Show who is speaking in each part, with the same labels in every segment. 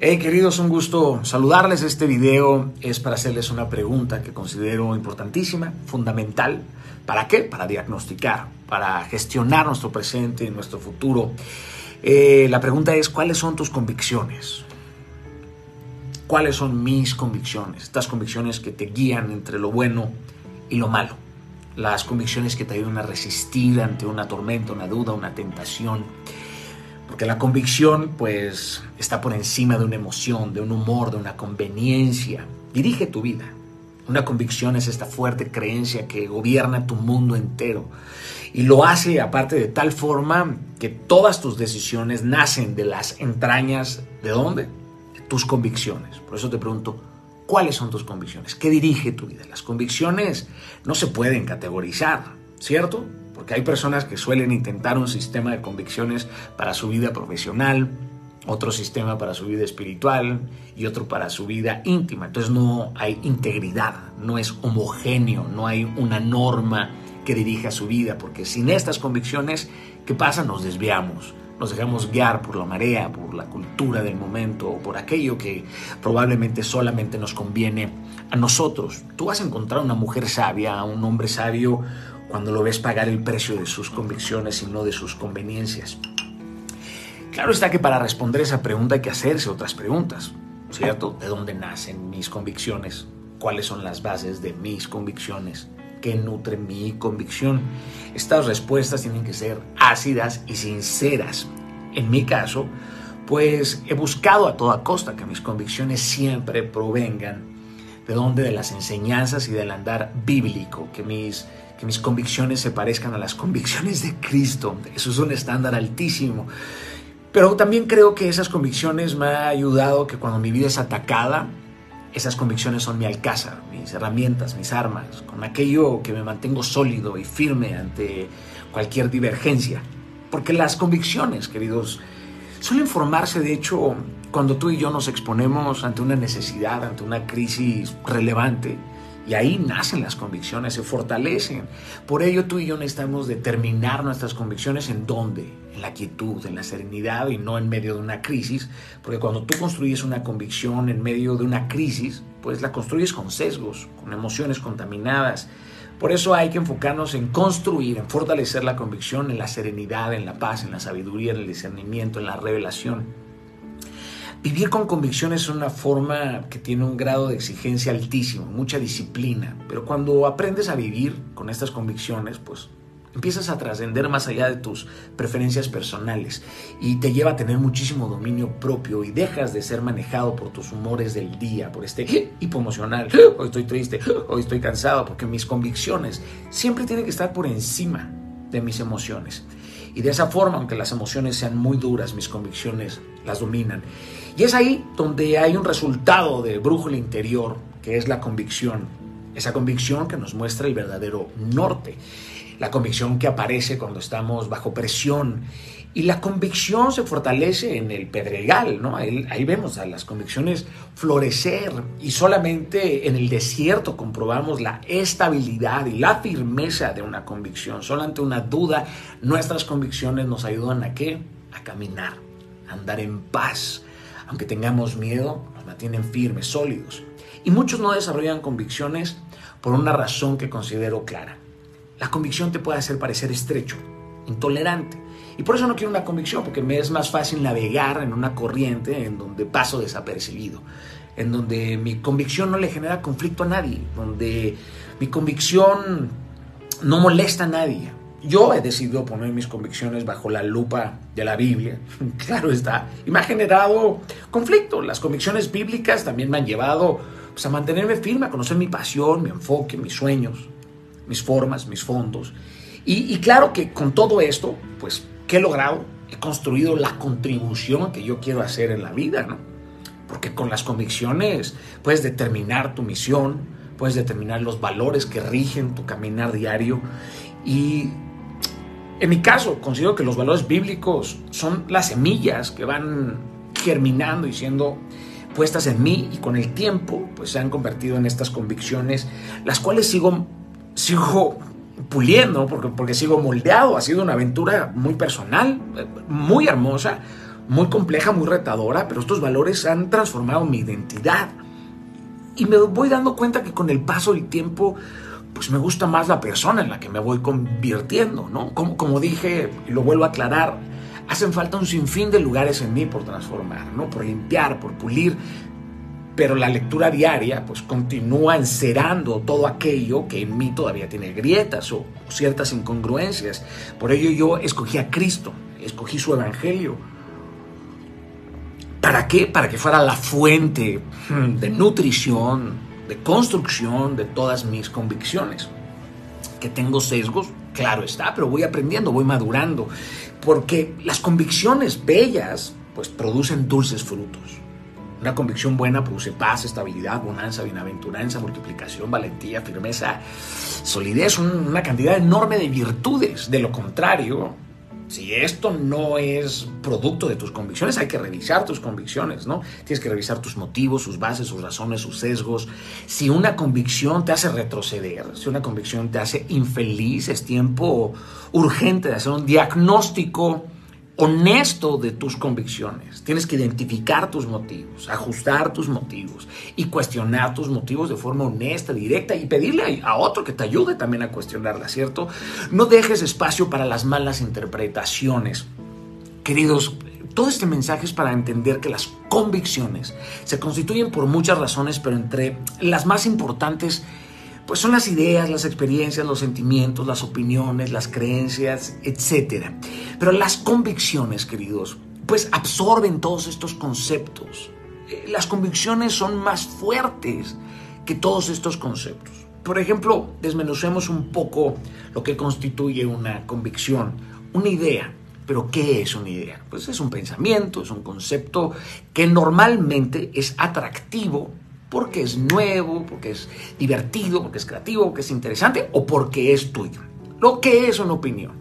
Speaker 1: Hey queridos, un gusto saludarles. Este video es para hacerles una pregunta que considero importantísima, fundamental. ¿Para qué? Para diagnosticar, para gestionar nuestro presente y nuestro futuro. Eh, la pregunta es, ¿cuáles son tus convicciones? ¿Cuáles son mis convicciones? Estas convicciones que te guían entre lo bueno y lo malo. Las convicciones que te ayudan a resistir ante una tormenta, una duda, una tentación porque la convicción, pues, está por encima de una emoción, de un humor, de una conveniencia. Dirige tu vida. Una convicción es esta fuerte creencia que gobierna tu mundo entero. Y lo hace aparte de tal forma que todas tus decisiones nacen de las entrañas. ¿De dónde? De tus convicciones. Por eso te pregunto, ¿cuáles son tus convicciones? ¿Qué dirige tu vida? Las convicciones no se pueden categorizar, ¿cierto? Porque hay personas que suelen intentar un sistema de convicciones para su vida profesional, otro sistema para su vida espiritual y otro para su vida íntima. Entonces no hay integridad, no es homogéneo, no hay una norma que dirija su vida, porque sin estas convicciones, ¿qué pasa? Nos desviamos, nos dejamos guiar por la marea, por la cultura del momento o por aquello que probablemente solamente nos conviene a nosotros. Tú vas a encontrar una mujer sabia, un hombre sabio cuando lo ves pagar el precio de sus convicciones y no de sus conveniencias. Claro está que para responder esa pregunta hay que hacerse otras preguntas, ¿cierto? ¿De dónde nacen mis convicciones? ¿Cuáles son las bases de mis convicciones? ¿Qué nutre mi convicción? Estas respuestas tienen que ser ácidas y sinceras. En mi caso, pues he buscado a toda costa que mis convicciones siempre provengan de donde de las enseñanzas y del andar bíblico, que mis que mis convicciones se parezcan a las convicciones de Cristo. Eso es un estándar altísimo. Pero también creo que esas convicciones me han ayudado que cuando mi vida es atacada, esas convicciones son mi alcázar, mis herramientas, mis armas, con aquello que me mantengo sólido y firme ante cualquier divergencia. Porque las convicciones, queridos, suelen formarse, de hecho, cuando tú y yo nos exponemos ante una necesidad, ante una crisis relevante y ahí nacen las convicciones, se fortalecen. Por ello tú y yo necesitamos determinar nuestras convicciones en dónde, en la quietud, en la serenidad y no en medio de una crisis, porque cuando tú construyes una convicción en medio de una crisis, pues la construyes con sesgos, con emociones contaminadas. Por eso hay que enfocarnos en construir, en fortalecer la convicción, en la serenidad, en la paz, en la sabiduría, en el discernimiento, en la revelación. Vivir con convicción es una forma que tiene un grado de exigencia altísimo, mucha disciplina, pero cuando aprendes a vivir con estas convicciones, pues empiezas a trascender más allá de tus preferencias personales y te lleva a tener muchísimo dominio propio y dejas de ser manejado por tus humores del día, por este hipoemocional, hoy estoy triste, hoy estoy cansado, porque mis convicciones siempre tienen que estar por encima de mis emociones. Y de esa forma, aunque las emociones sean muy duras, mis convicciones las dominan. Y es ahí donde hay un resultado de brújula interior, que es la convicción. Esa convicción que nos muestra el verdadero norte. La convicción que aparece cuando estamos bajo presión y la convicción se fortalece en el pedregal, ¿no? Ahí, vemos a las convicciones florecer y solamente en el desierto comprobamos la estabilidad y la firmeza de una convicción. Solo ante una duda, nuestras convicciones nos ayudan a qué? A caminar, a andar en paz. Aunque tengamos miedo, nos mantienen firmes, sólidos. Y muchos no desarrollan convicciones por una razón que considero clara. La convicción te puede hacer parecer estrecho, intolerante y por eso no quiero una convicción, porque me es más fácil navegar en una corriente en donde paso desapercibido, en donde mi convicción no le genera conflicto a nadie, donde mi convicción no molesta a nadie. Yo he decidido poner mis convicciones bajo la lupa de la Biblia, claro está, y me ha generado conflicto. Las convicciones bíblicas también me han llevado pues, a mantenerme firme, a conocer mi pasión, mi enfoque, mis sueños, mis formas, mis fondos. Y, claro que con todo esto, pues ¿Qué he logrado? He construido la contribución que yo quiero hacer en la vida, ¿no? Porque con las convicciones puedes determinar tu misión, puedes determinar los valores que rigen tu caminar diario y en mi caso considero que los valores bíblicos son las semillas que van germinando y siendo puestas en mí y con el tiempo pues se han convertido en estas convicciones las cuales sigo sigo puliendo, porque, porque sigo moldeado. Ha sido una aventura muy personal, muy hermosa, muy compleja, muy retadora, pero estos valores han transformado mi identidad. Y me voy dando cuenta que con el paso del tiempo, pues me gusta más la persona en la que me voy convirtiendo, ¿no? Como, como dije, lo vuelvo a aclarar, hacen falta un sinfín de lugares en mí por transformar, ¿no? Por limpiar, por pulir, pero la lectura diaria pues continúa encerando todo aquello que en mí todavía tiene grietas o, ciertas incongruencias. Por ello yo escogí a Cristo, escogí su evangelio. ¿Para qué? Para que fuera la fuente hmm, de nutrición, de construcción de todas mis convicciones. Que tengo sesgos, claro está, pero voy aprendiendo, voy madurando, porque las convicciones bellas pues producen dulces frutos. Una convicción buena produce paz, estabilidad, bonanza, bienaventuranza, multiplicación, valentía, firmeza, solidez, una cantidad enorme de virtudes. De lo contrario, si esto no es producto de tus convicciones, hay que revisar tus convicciones, ¿no? Tienes que revisar tus motivos, sus bases, sus razones, sus sesgos. Si una convicción te hace retroceder, si una convicción te hace infeliz, es tiempo urgente de hacer un diagnóstico honesto de tus convicciones. Tienes que identificar tus motivos, ajustar tus motivos y cuestionar tus motivos de forma honesta, directa y pedirle a otro que te ayude también a cuestionarla, ¿cierto? No dejes espacio para las malas interpretaciones. Queridos, todo este mensaje es para entender que las convicciones se constituyen por muchas razones, pero entre las más importantes pues son las ideas, las experiencias, los sentimientos, las opiniones, las creencias, etc. Pero las convicciones, queridos, pues absorben todos estos conceptos. Eh, las convicciones son más fuertes que todos estos conceptos. Por ejemplo, desmenucemos un poco lo que constituye una convicción, una idea. Pero ¿qué es una idea? Pues es un pensamiento, es un concepto que normalmente es atractivo porque es nuevo, porque es divertido, porque es creativo, porque es interesante o porque es tuyo. Lo que es una opinión,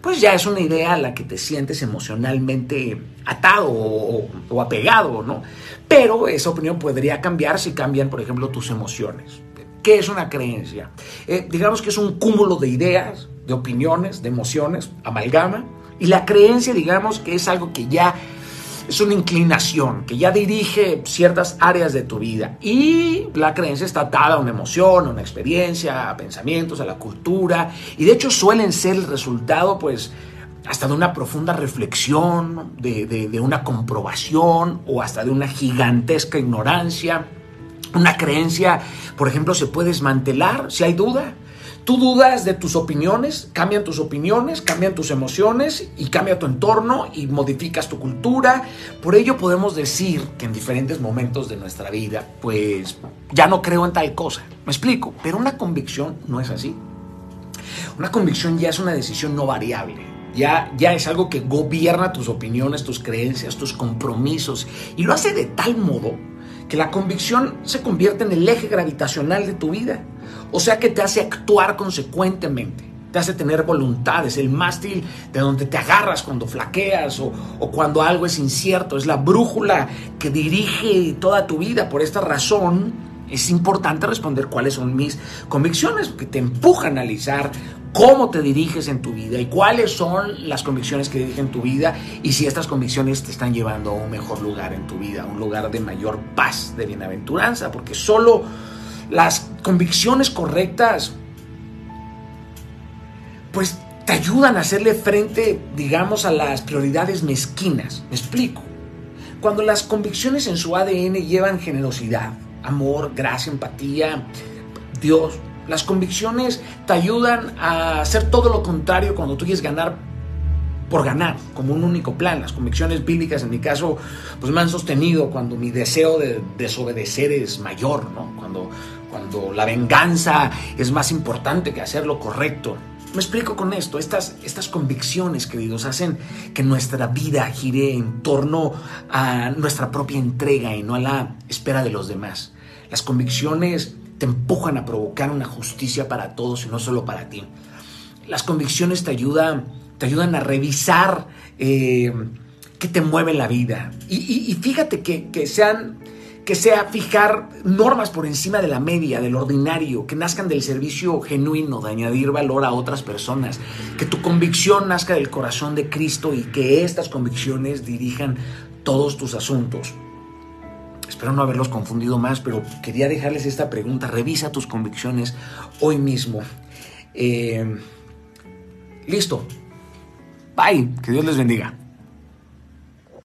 Speaker 1: pues ya es una idea a la que te sientes emocionalmente atado o, apegado, ¿no? Pero esa opinión podría cambiar si cambian, por ejemplo, tus emociones. ¿Qué es una creencia? Eh, digamos que es un cúmulo de ideas, de opiniones, de emociones, amalgama. Y la creencia, digamos que es algo que ya es una inclinación que ya dirige ciertas áreas de tu vida y la creencia está atada a una emoción, a una experiencia, a pensamientos, a la cultura y de hecho suelen ser el resultado pues hasta de una profunda reflexión, de, de una comprobación o hasta de una gigantesca ignorancia. Una creencia, por ejemplo, se puede desmantelar si hay duda Tú dudas de tus opiniones, cambian tus opiniones, cambian tus emociones y cambia tu entorno y modificas tu cultura. Por ello podemos decir que en diferentes momentos de nuestra vida, pues ya no creo en tal cosa. Me explico, pero una convicción no es así. Una convicción ya es una decisión no variable. Ya, ya, es algo que gobierna tus opiniones, tus creencias, tus compromisos y lo hace de tal modo que la convicción se convierte en el eje gravitacional de tu vida. O sea que te hace actuar consecuentemente, te hace tener voluntades, el mástil de donde te agarras cuando flaqueas o, o cuando algo es incierto, es la brújula que dirige toda tu vida. Por esta razón es importante responder cuáles son mis convicciones, que te empuja a analizar cómo te diriges en tu vida y cuáles son las convicciones que dirigen tu vida y si estas convicciones te están llevando a un mejor lugar en tu vida, un lugar de mayor paz, de bienaventuranza, porque solo las convicciones correctas pues te ayudan a hacerle frente, digamos, a las prioridades mezquinas. Me explico. Cuando las convicciones en su ADN llevan generosidad, amor, gracia, empatía, Dios, las convicciones te ayudan a hacer todo lo contrario cuando tú quieres ganar por ganar, como un único plan. Las convicciones bíblicas, en mi caso, pues me han sostenido cuando mi deseo de desobedecer es mayor, ¿no? Cuando, cuando la venganza es más importante que hacer lo correcto. Me explico con esto, estas, estas convicciones, queridos, hacen que nuestra vida gire en torno a nuestra propia entrega y no a la espera de los demás. Las convicciones te empujan a provocar una justicia para todos y no solo para ti. Las convicciones te ayudan, te ayudan a revisar eh, qué te mueve la vida. Y, fíjate que, que, sean, que sea fijar normas por encima de la media, del ordinario, que nazcan del servicio genuino, de añadir valor a otras personas, que tu convicción nazca del corazón de Cristo y que estas convicciones dirijan todos tus asuntos. Espero no haberlos confundido más, pero quería dejarles esta pregunta. Revisa tus convicciones hoy mismo. Eh, listo. Bye. Que Dios les bendiga.